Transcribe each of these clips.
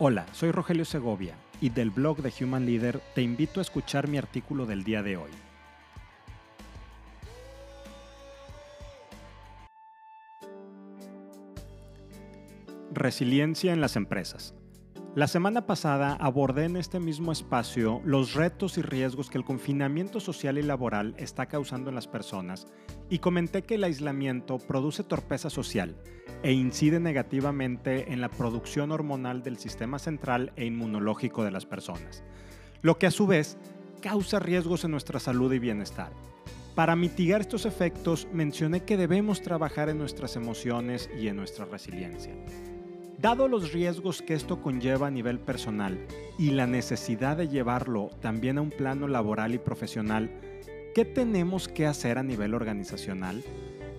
Hola, soy Rogelio Segovia y del blog de Human Leader te invito a escuchar mi artículo del día de hoy. Resiliencia en las empresas. La semana pasada abordé en este mismo espacio los retos y riesgos que el confinamiento social y laboral está causando en las personas y comenté que el aislamiento produce torpeza social e incide negativamente en la producción hormonal del sistema central e inmunológico de las personas, lo que a su vez causa riesgos en nuestra salud y bienestar. Para mitigar estos efectos mencioné que debemos trabajar en nuestras emociones y en nuestra resiliencia. Dado los riesgos que esto conlleva a nivel personal y la necesidad de llevarlo también a un plano laboral y profesional, ¿qué tenemos que hacer a nivel organizacional?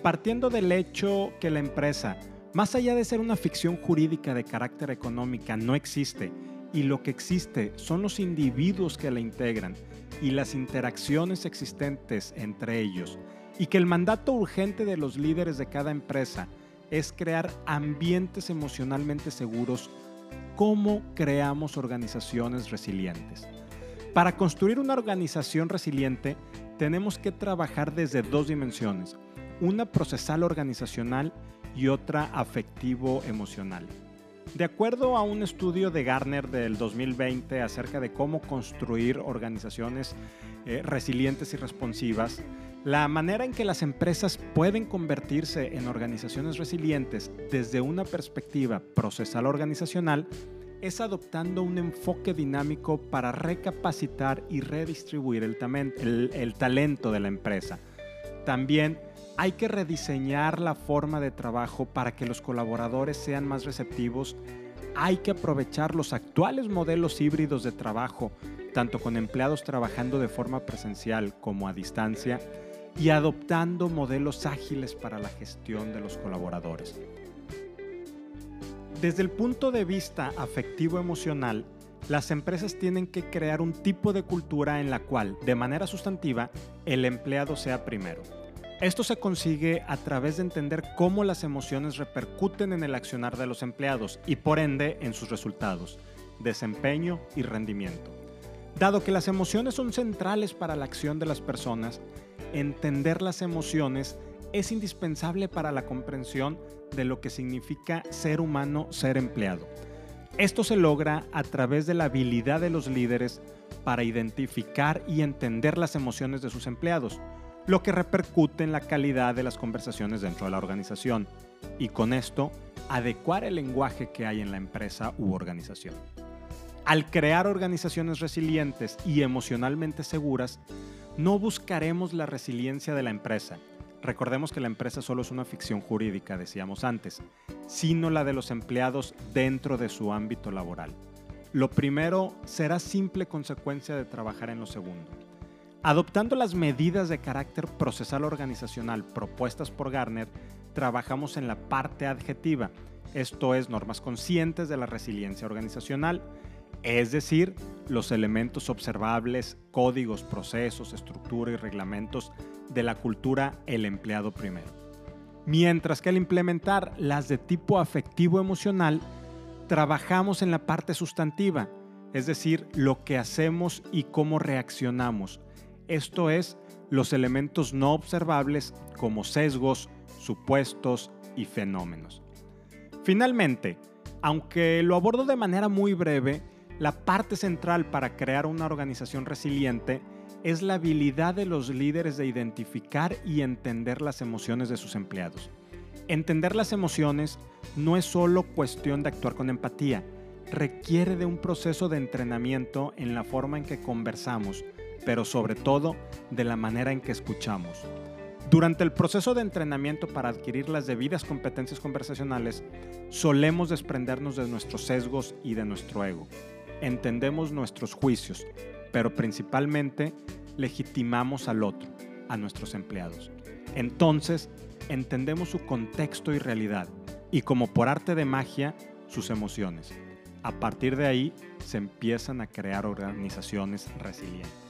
Partiendo del hecho que la empresa, más allá de ser una ficción jurídica de carácter económica, no existe y lo que existe son los individuos que la integran y las interacciones existentes entre ellos, y que el mandato urgente de los líderes de cada empresa es crear ambientes emocionalmente seguros. ¿Cómo creamos organizaciones resilientes? Para construir una organización resiliente tenemos que trabajar desde dos dimensiones, una procesal organizacional y otra afectivo-emocional. De acuerdo a un estudio de Garner del 2020 acerca de cómo construir organizaciones eh, resilientes y responsivas, la manera en que las empresas pueden convertirse en organizaciones resilientes desde una perspectiva procesal organizacional es adoptando un enfoque dinámico para recapacitar y redistribuir el, el talento de la empresa. También hay que rediseñar la forma de trabajo para que los colaboradores sean más receptivos. Hay que aprovechar los actuales modelos híbridos de trabajo, tanto con empleados trabajando de forma presencial como a distancia y adoptando modelos ágiles para la gestión de los colaboradores. Desde el punto de vista afectivo-emocional, las empresas tienen que crear un tipo de cultura en la cual, de manera sustantiva, el empleado sea primero. Esto se consigue a través de entender cómo las emociones repercuten en el accionar de los empleados y por ende en sus resultados, desempeño y rendimiento. Dado que las emociones son centrales para la acción de las personas, entender las emociones es indispensable para la comprensión de lo que significa ser humano, ser empleado. Esto se logra a través de la habilidad de los líderes para identificar y entender las emociones de sus empleados, lo que repercute en la calidad de las conversaciones dentro de la organización y con esto adecuar el lenguaje que hay en la empresa u organización. Al crear organizaciones resilientes y emocionalmente seguras, no buscaremos la resiliencia de la empresa. Recordemos que la empresa solo es una ficción jurídica, decíamos antes, sino la de los empleados dentro de su ámbito laboral. Lo primero será simple consecuencia de trabajar en lo segundo. Adoptando las medidas de carácter procesal organizacional propuestas por Garner, trabajamos en la parte adjetiva, esto es normas conscientes de la resiliencia organizacional, es decir, los elementos observables, códigos, procesos, estructura y reglamentos de la cultura el empleado primero. Mientras que al implementar las de tipo afectivo emocional, trabajamos en la parte sustantiva, es decir, lo que hacemos y cómo reaccionamos. Esto es, los elementos no observables como sesgos, supuestos y fenómenos. Finalmente, aunque lo abordo de manera muy breve, la parte central para crear una organización resiliente es la habilidad de los líderes de identificar y entender las emociones de sus empleados. Entender las emociones no es solo cuestión de actuar con empatía, requiere de un proceso de entrenamiento en la forma en que conversamos, pero sobre todo de la manera en que escuchamos. Durante el proceso de entrenamiento para adquirir las debidas competencias conversacionales, solemos desprendernos de nuestros sesgos y de nuestro ego entendemos nuestros juicios, pero principalmente legitimamos al otro, a nuestros empleados. Entonces, entendemos su contexto y realidad, y como por arte de magia, sus emociones. A partir de ahí, se empiezan a crear organizaciones resilientes.